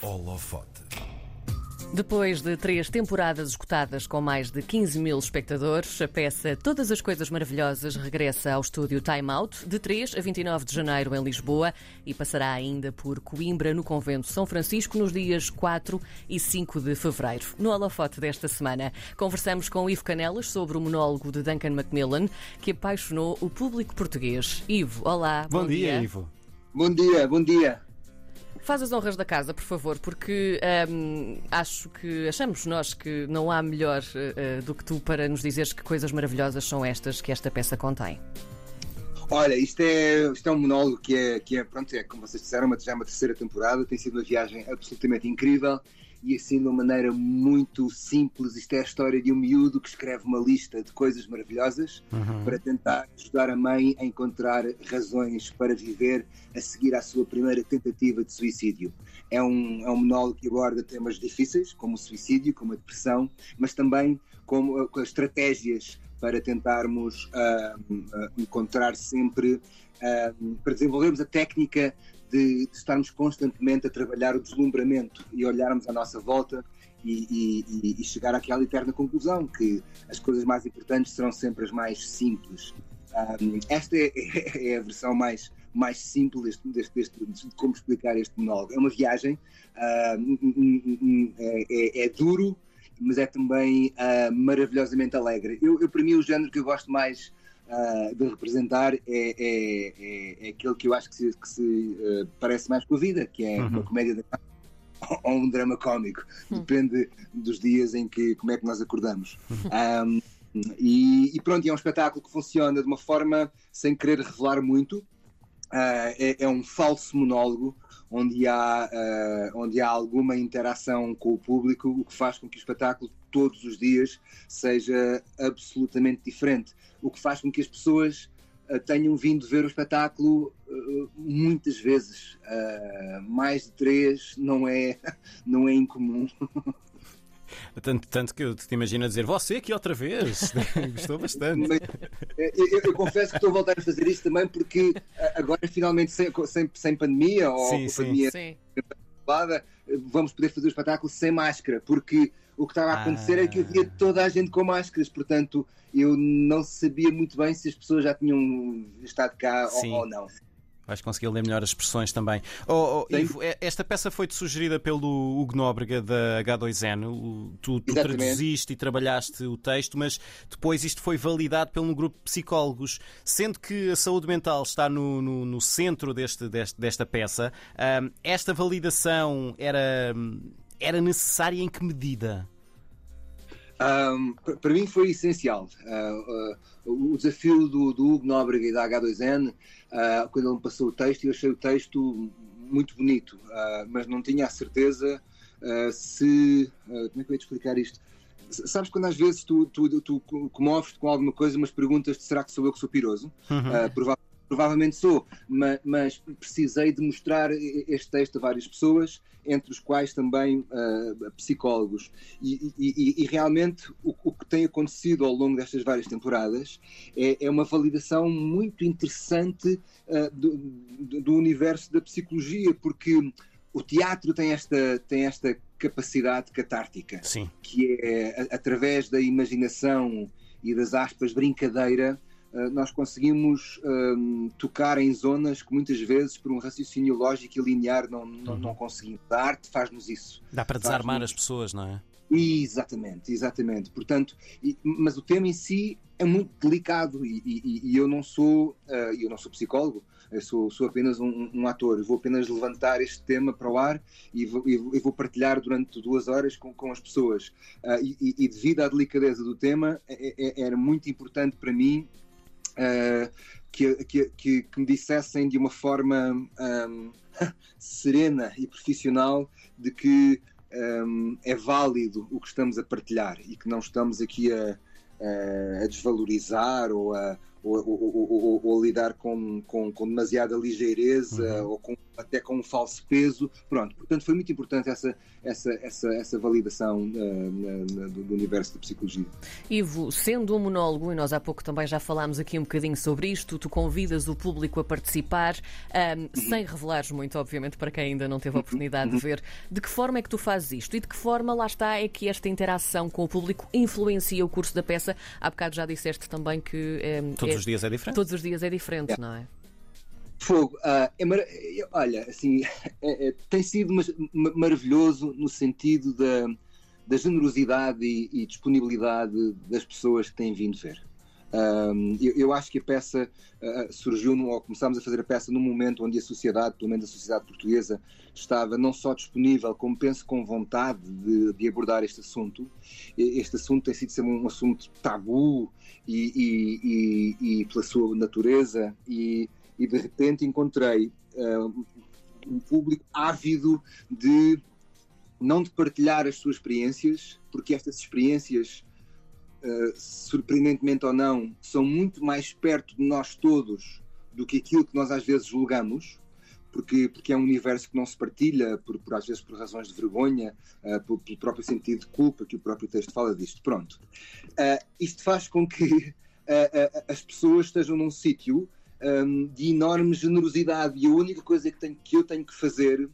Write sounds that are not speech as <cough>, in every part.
Holofote. Depois de três temporadas escutadas com mais de 15 mil espectadores, a peça Todas as Coisas Maravilhosas regressa ao estúdio Time Out, de 3 a 29 de janeiro em Lisboa e passará ainda por Coimbra, no Convento São Francisco, nos dias 4 e 5 de fevereiro. No holofote desta semana, conversamos com Ivo Canelas sobre o monólogo de Duncan Macmillan, que apaixonou o público português. Ivo, olá. Bom, dia, Ivo. Bom dia, bom dia. Faz as honras da casa, por favor, porque hum, acho que achamos nós que não há melhor uh, do que tu para nos dizeres que coisas maravilhosas são estas que esta peça contém. Olha, isto é, isto é um monólogo que é, que é, pronto, é como vocês disseram, já é uma terceira temporada, tem sido uma viagem absolutamente incrível e assim de uma maneira muito simples. Isto é a história de um miúdo que escreve uma lista de coisas maravilhosas uhum. para tentar ajudar a mãe a encontrar razões para viver a seguir à sua primeira tentativa de suicídio. É um, é um monólogo que aborda temas difíceis, como o suicídio, como a depressão, mas também como, uh, com estratégias para tentarmos uh, encontrar sempre, uh, para desenvolvermos a técnica de, de, estarmos constantemente a trabalhar o deslumbramento e olharmos à nossa volta e, e, e, chegar àquela eterna conclusão que as coisas mais importantes serão sempre as mais simples. Um, esta é, <laughs> é, a versão mais, mais simples deste, deste, de como explicar este monólogo. É uma viagem, uh, é, é, é, duro, mas é também uh, maravilhosamente alegre. Eu, eu, para mim, o género que eu gosto mais uh, de representar é, é, é, é, aquele que eu acho que se, que se uh, parece mais com a vida, que é uhum. uma comédia de <laughs> ou um drama cómico. Uhum. Depende dos dias em que como é que nós acordamos. Um, e, e, pronto, é um espetáculo que funciona de uma forma sem querer revelar muito. Uh, é, é, um falso monólogo onde há, uh, onde há alguma interação com o público, o que faz com que o espetáculo todos os dias seja absolutamente diferente. O que faz com que as pessoas uh, tenham vindo ver o espetáculo uh, muitas vezes. mais de três não é, <laughs> não é incomum. <laughs> Tanto, tanto que eu te imagino a dizer, você aqui outra vez. <laughs> Gostou bastante. Eu, eu, eu, confesso que estou a voltar a fazer isto também porque agora finalmente sem, sem, sem pandemia ou sim, com pandemia sim. vamos poder fazer o espetáculo sem máscara, porque o que estava a acontecer ah. é que havia ah. toda a gente com máscaras, portanto eu não sabia muito bem se as pessoas já tinham estado cá ou, ou não. Vais conseguir ler melhor as expressões também. Oh, oh, Ivo, é, esta peça foi-te sugerida pelo Hugo Nóbrega da H2N. Tu, tu traduziste e trabalhaste o texto, mas depois isto foi validado pelo grupo de psicólogos. Sendo que a saúde mental está no, no, no centro deste, deste, desta peça, um, esta validação era, era necessária em que medida? Um, para mim foi essencial. Uh, uh, o desafio do, do Hugo Nóbrega e da H2N, uh, quando ele me passou o texto, eu achei o texto muito bonito, mas não tinha a certeza se. como é que eu ia te explicar isto? Sabes quando às vezes tu, tu, tu comoves-te com alguma coisa, mas perguntas-te será que sou eu que sou piroso? Uhum. provavelmente provavelmente sou, mas, mas, precisei de mostrar este texto a várias pessoas, entre os quais também uh, psicólogos. E, e, e realmente o, o, que tem acontecido ao longo destas várias temporadas é, é uma validação muito interessante uh, do, do, universo da psicologia, porque o teatro tem esta, tem esta capacidade catártica, Sim. que é através da imaginação e das aspas brincadeira nós conseguimos um, ehm, tocar em zonas que muitas vezes, por um raciocínio lógico e linear, não, não, uhum. não conseguimos. A arte faz-nos isso. Dá para desarmar as pessoas, não é? Exatamente, exatamente. Portanto, e, mas o tema em si é muito delicado e, e, e eu não sou uh, eu não sou psicólogo, eu sou, sou apenas um, um, ator. Eu vou apenas levantar este tema para o ar e vou, vou partilhar durante duas horas com, com as pessoas. Uh, e, devido à delicadeza do tema, é, é, era muito importante para mim uh, que, que, que, me dissessem de uma forma um, <laughs> serena e profissional de que um, é válido o que estamos a partilhar e que não estamos aqui a, a desvalorizar ou a, ou, ou, ou, ou lidar com, com, com, demasiada ligeireza uhum. ou com, até com um falso peso. Pronto, portanto foi muito importante essa, essa, essa, essa validação uh, na, na, do universo da psicologia. Ivo, sendo um monólogo, e nós há pouco também já falámos aqui um bocadinho sobre isto, tu convidas o público a participar, um, uhum. sem revelares muito, obviamente, para quem ainda não teve a oportunidade uhum. de ver. De que forma é que tu fazes isto? E de que forma, lá está, é que esta interação com o público influencia o curso da peça? Há bocado já disseste também que. Um, Todos os dias é diferente. Todos os dias é diferente, é. não é? Fogo, uh, é mar... olha, assim, <laughs> é, é, tem sido maravilhoso no sentido da, da generosidade e, e, disponibilidade das pessoas que têm vindo ver. Um, eu, eu, acho que a peça uh, surgiu, no, ou começámos a fazer a peça num momento onde a sociedade, pelo menos a sociedade portuguesa, estava não só disponível, como penso com vontade de, de abordar este assunto. Este assunto tem sido sempre um assunto tabu e, e, e, e pela sua natureza, e, de repente encontrei uh, um público ávido de não de partilhar as suas experiências, porque estas experiências uh, surpreendentemente ou não, são muito mais perto de nós todos do que aquilo que nós às vezes julgamos, porque, porque é um universo que não se partilha, por, por às vezes por razões de vergonha, uh, por, pelo próprio sentido de culpa que o próprio texto fala disto. Pronto. Uh, isto faz com que as pessoas estejam num sítio um, de enorme generosidade e a única coisa que, tenho, que eu tenho que fazer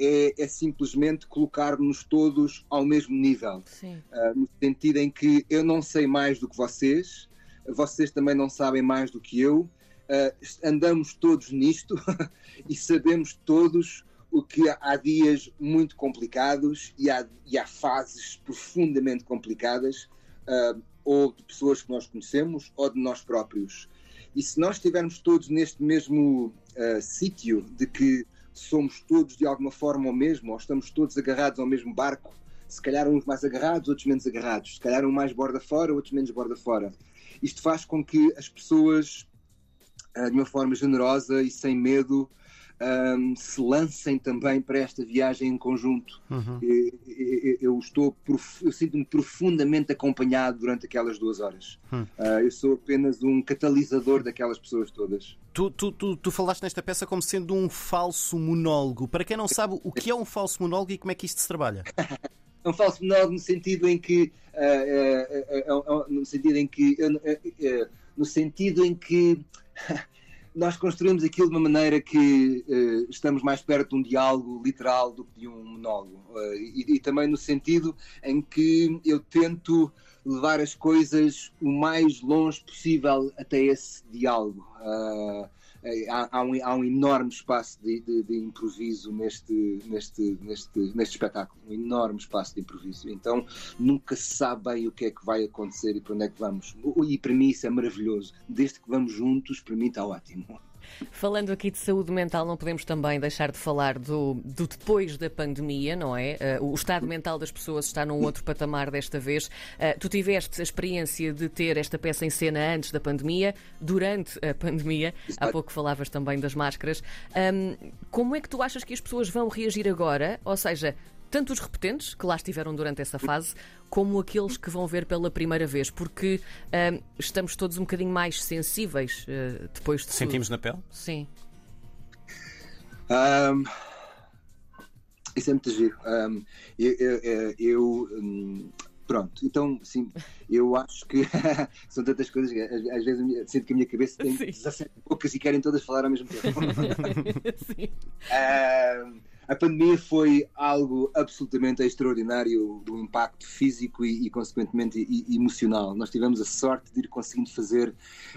é, é simplesmente colocar-nos todos ao mesmo nível. Uh, no sentido em que eu não sei mais do que vocês, vocês também não sabem mais do que eu, uh, andamos todos nisto <laughs> e sabemos todos o que há dias muito complicados e há, e há fases profundamente complicadas, uh, ou de pessoas que nós conhecemos ou de nós próprios. E se nós estivermos todos neste mesmo uh, sítio de que somos todos de alguma forma o mesmo, ou estamos todos agarrados ao mesmo barco, se calhar uns mais agarrados, outros menos agarrados, se calhar um mais borda fora, outros menos borda fora. Isto faz com que as pessoas, ah, de uma forma generosa e sem medo, um, se lancem também para esta viagem em conjunto. Uhum. Eu, eu, estou, eu sinto-me profundamente acompanhado durante aquelas duas horas. Uhum. Uh, eu sou apenas um catalisador daquelas pessoas todas. Tu, tu, tu, tu, falaste nesta peça como sendo um falso monólogo. Para quem não sabe, o que é um falso monólogo e como é que isto se trabalha? é <laughs> um falso monólogo no sentido em que uh, uh, no sentido em que no sentido em que <laughs> nós construímos aquilo de uma maneira que uh, estamos mais perto de um diálogo literal do que de um monólogo. Uh, e, e, também no sentido em que eu tento levar as coisas o mais longe possível até esse diálogo. Uh, há, há, um, há, um, enorme espaço de, de, de, improviso neste, neste, neste, neste espetáculo, um enorme espaço de improviso. Então nunca se sabe bem o que é que vai acontecer e para onde é que vamos. E para mim isso é maravilhoso. Desde que vamos juntos, para mim está ótimo. Falando aqui de saúde mental, não podemos também deixar de falar do, do depois da pandemia, não é? Uh, o estado mental das pessoas está num outro patamar desta vez. Uh, tu tiveste a experiência de ter esta peça em cena antes da pandemia, durante a pandemia. Há pouco falavas também das máscaras. Um, como é que tu achas que as pessoas vão reagir agora? Ou seja, tanto os repetentes, que lá estiveram durante essa fase, como aqueles que vão ver pela primeira vez, porque uh, estamos todos um bocadinho mais sensíveis uh, depois de. Sentimos tudo. na pele? Sim. Um, isso é muito giro. Um, eu, eu, eu um, pronto, então, sim, eu acho que <laughs> são tantas coisas que às vezes sinto que a minha cabeça tem 17 bocas e querem todas falar ao mesmo tempo. <laughs> sim. Um, a pandemia foi algo absolutamente extraordinário do impacto físico e, e consequentemente, e, emocional. Nós tivemos a sorte de ir conseguindo fazer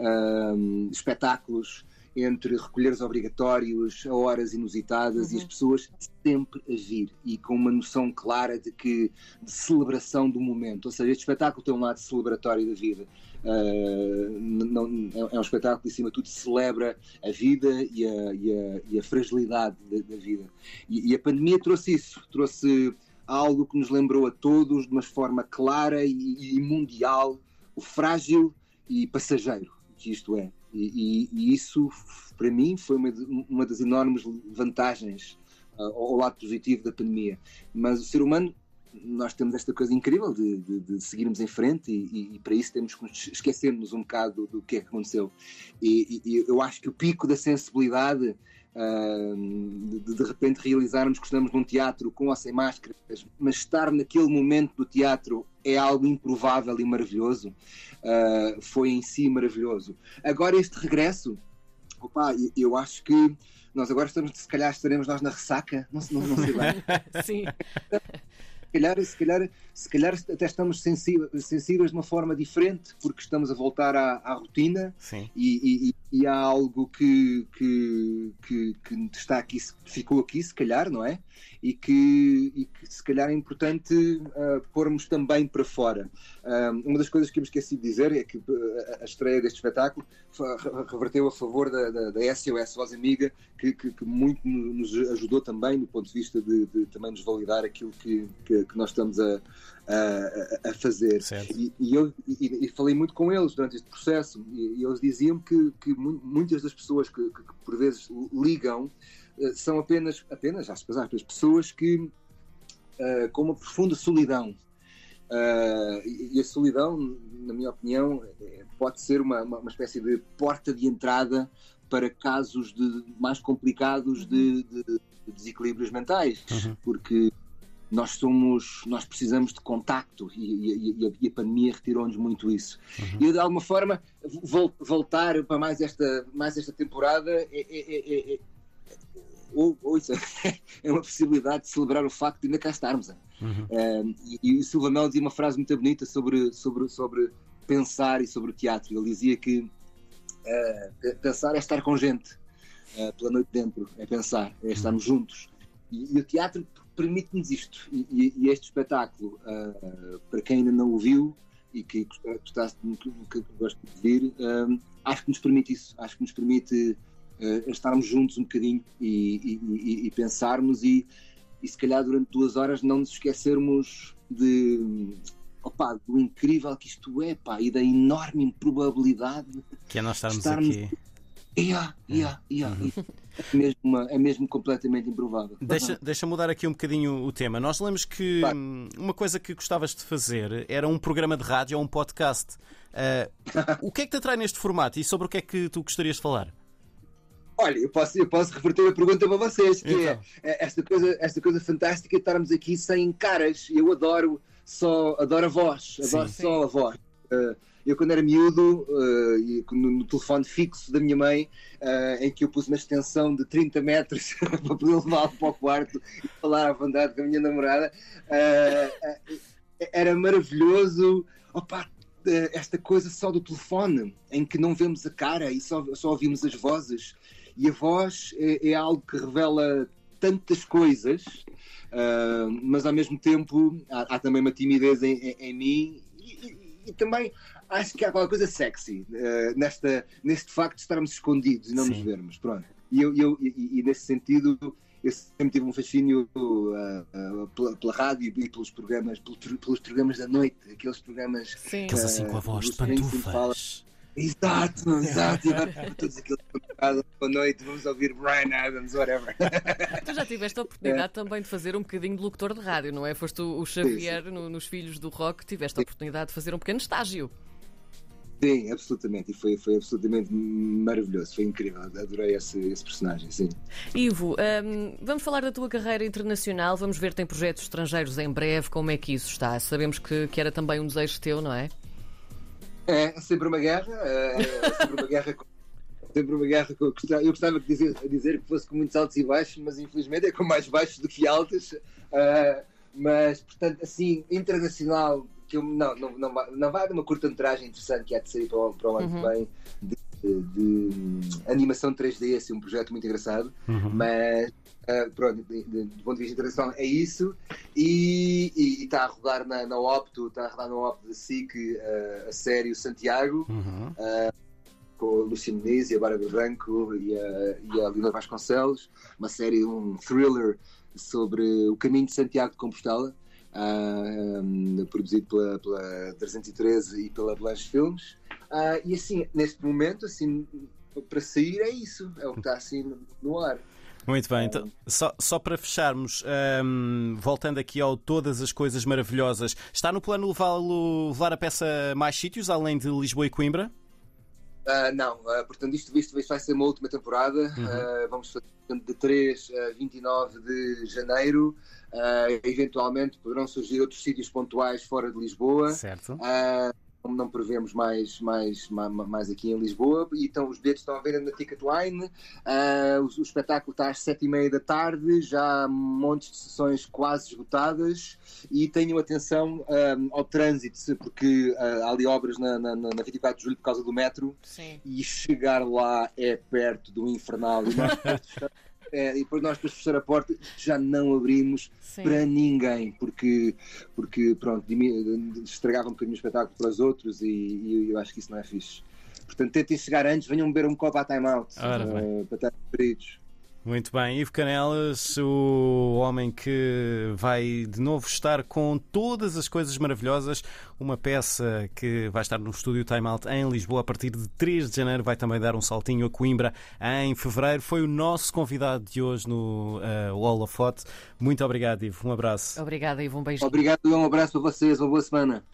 um, espetáculos entre recolheres obrigatórios a horas inusitadas uhum. e as uhum. pessoas sempre a vir e com uma noção clara de que de celebração do momento. Ou seja, este espetáculo tem um lado celebratório da vida. Uh, não, é um espetáculo que, acima de tudo, celebra a vida e a, e a, e a fragilidade da, da vida. E, e, a pandemia trouxe isso, trouxe algo que nos lembrou a todos de uma forma clara e, e mundial o frágil e passageiro que isto é. E, e isso, para mim, foi uma, uma das enormes vantagens uh, ao lado positivo da pandemia. Mas o ser humano nós temos esta coisa incrível de, de, de seguirmos em frente e, e, e, para isso temos que esquecermos um bocado do, do que é que aconteceu. E, e, eu acho que o pico da sensibilidade de, de repente realizarmos que estamos num teatro com ou sem máscaras, mas estar naquele momento do teatro é algo improvável e maravilhoso, uh, foi em si maravilhoso. Agora este regresso, opa, eu acho que nós agora estamos, se calhar estaremos nós na ressaca, não, não, não sei bem. <laughs> Sim. se calhar, se calhar, se calhar até estamos sensíveis, sensíveis de uma forma diferente, porque estamos a voltar à, à rotina e, e, e, há algo que, que, que, que, está aqui, ficou aqui, se calhar, não é? E que, e que se calhar é importante uh, pormos também para fora. Uh, uma das coisas que eu me esqueci de dizer é que a, a estreia deste espetáculo reverteu a favor da, da, da SOS Voz Amiga, que, que, que, muito nos ajudou também do ponto de vista de, de também nos validar aquilo que, que, que nós estamos a, a, a fazer. E, e, eu e, e, falei muito com eles durante este processo e, eles diziam que, que muitas das pessoas que, que, que por vezes ligam uh, são apenas, apenas, aspas, aspas, pessoas que uh, com uma profunda solidão. Uh, e a solidão, na minha opinião, é, pode ser uma, uma, uma, espécie de porta de entrada para casos de, mais complicados de, de, de desequilíbrios mentais, uhum. porque nós somos, nós precisamos de contacto e, e, e a pandemia retirou-nos muito isso. Uhum. E de alguma forma, voltar para mais esta, mais esta temporada é, é, é, é ou, ou isso, <laughs> é uma possibilidade de celebrar o facto de ainda cá estarmos. Uhum. e, e o Silva Mel dizia uma frase muito bonita sobre, sobre, sobre pensar e sobre o teatro. Ele dizia que uh, pensar é estar com gente uh, pela noite dentro, é pensar, é estarmos uhum. juntos. E, e, o teatro permite-nos isto. E, e, e, este espetáculo, uh, para quem ainda não o viu e que gostasse que, que gosta de vir, uh, acho que nos permite isso. Acho que nos permite uh, estarmos juntos um bocadinho e, pensarmos e, e se calhar durante duas horas não nos esquecermos de opa, do incrível que isto é pá, e da enorme improbabilidade que é nós estarmos, estarmos aqui. Yeah, yeah, yeah. Uhum. É mesmo, é mesmo completamente improvável. Deixa, deixa mudar aqui um bocadinho o tema. Nós lemos que hum, uma coisa que gostavas de fazer era um programa de rádio ou um podcast. Uh, o que é que te atrai neste formato e sobre o que é que tu gostarias de falar? Olha, eu posso, eu posso reverter a pergunta para vocês, que é, então. é esta, coisa, esta coisa fantástica de estarmos aqui sem caras. Eu adoro só adoro a voz, adoro sim, só sim. a voz. Uh, eu, quando era miúdo, uh, no, no, telefone fixo da minha mãe, uh, em que eu pus uma extensão de 30 metros <laughs> para poder levá-lo para o quarto e falar à vontade com a minha namorada, uh, era maravilhoso. Opa, esta coisa só do telefone, em que não vemos a cara e só, só ouvimos as vozes. E a voz é, é algo que revela tantas coisas, uh, mas ao mesmo tempo há, há também uma timidez em, em, em mim e, e, e, também acho que há qualquer coisa sexy uh, nesta, neste facto de estarmos escondidos e não Sim. nos vermos. Pronto. E, eu, eu, e, e, nesse sentido, eu sempre tive um fascínio uh, uh, pela, pela, rádio e pelos programas, pelos, pelos, programas da noite, aqueles programas. Sim. Aqueles assim com a voz de pantufas. <laughs> Exato, exato. E todos aqueles boa noite, vamos ouvir Brian Adams, whatever. <laughs> Tu já tiveste a oportunidade é. também de fazer um bocadinho de locutor de rádio, não é? Foste o, Xavier sim, sim. No, nos Filhos do Rock, tiveste a oportunidade de fazer um pequeno estágio. Sim, absolutamente. E foi, foi absolutamente maravilhoso. Foi incrível. Adorei esse, esse personagem, sim. Ivo, um, vamos falar da tua carreira internacional. Vamos ver, tem projetos estrangeiros em breve. Como é que isso está? Sabemos que, que era também um desejo teu, não é? É, sempre uma guerra. É, é sempre uma guerra. sempre uma guerra que eu gostava, eu gostava de dizer, dizer que fosse com muitos altos e baixos, mas infelizmente é com mais baixos do que altos. Uh, mas, portanto, assim, internacional, que eu, não, não, não, vai, não vai de uma curta-metragem interessante que há de sair para o, para o ano uhum. que vem de, de, de, animação 3D, assim, um projeto muito engraçado, uhum. mas uh, pronto, do ponto de vista internacional é isso e, e, está a rodar na, na Opto, está a rodar na Opto da SIC uh, a série o Santiago. Uhum. Uh, com a Luciano Muniz e a Bárbara Branco e a, e a Leonor Vasconcelos, uma série, um thriller sobre o caminho de Santiago de Compostela, uh, produzido pela, pela 313 e pela Blanche Filmes. Uh, e assim, neste momento, assim, para sair é isso, é o que está assim no ar. Muito bem, então, só, só para fecharmos, um, voltando aqui ao Todas as Coisas Maravilhosas, está no plano levar a peça a mais sítios, além de Lisboa e Coimbra? Uh, não, uh, portanto, isto, isto, isto vai ser uma última temporada. Uhum. Uh, vamos fazer de 3 a 29 de janeiro. eventualmente poderão surgir outros sítios pontuais fora de Lisboa. Certo como não prevemos mais, mais, mais, mais, aqui em Lisboa, e então os bilhetes estão à venda na Ticketline. Uh, o, o, espetáculo está às sete e meia da tarde, já há montes de sessões quase esgotadas. E tenham atenção um, ao trânsito, porque uh, há ali obras na, na, na 24 de julho por causa do metro, Sim. e chegar lá é perto do infernal. E nós <laughs> é, e depois nós, para fechar a porta, já não abrimos Sim. para ninguém, porque, porque pronto, estragava um bocadinho o espetáculo para os outros e, e eu acho que isso não é fixe. Portanto, tentem chegar antes, venham beber um copo à time-out uh, para estar feridos. Muito bem, Ivo Canelas, o homem que vai de novo estar com todas as coisas maravilhosas, uma peça que vai estar no estúdio Time Out em Lisboa a partir de 3 de janeiro, vai também dar um saltinho a Coimbra em fevereiro. Foi o nosso convidado de hoje no uh, Wall of Hot. Muito obrigado, Ivo. Um abraço. Obrigada, Ivo. Um beijo. Obrigado, um abraço a vocês. Uma boa semana.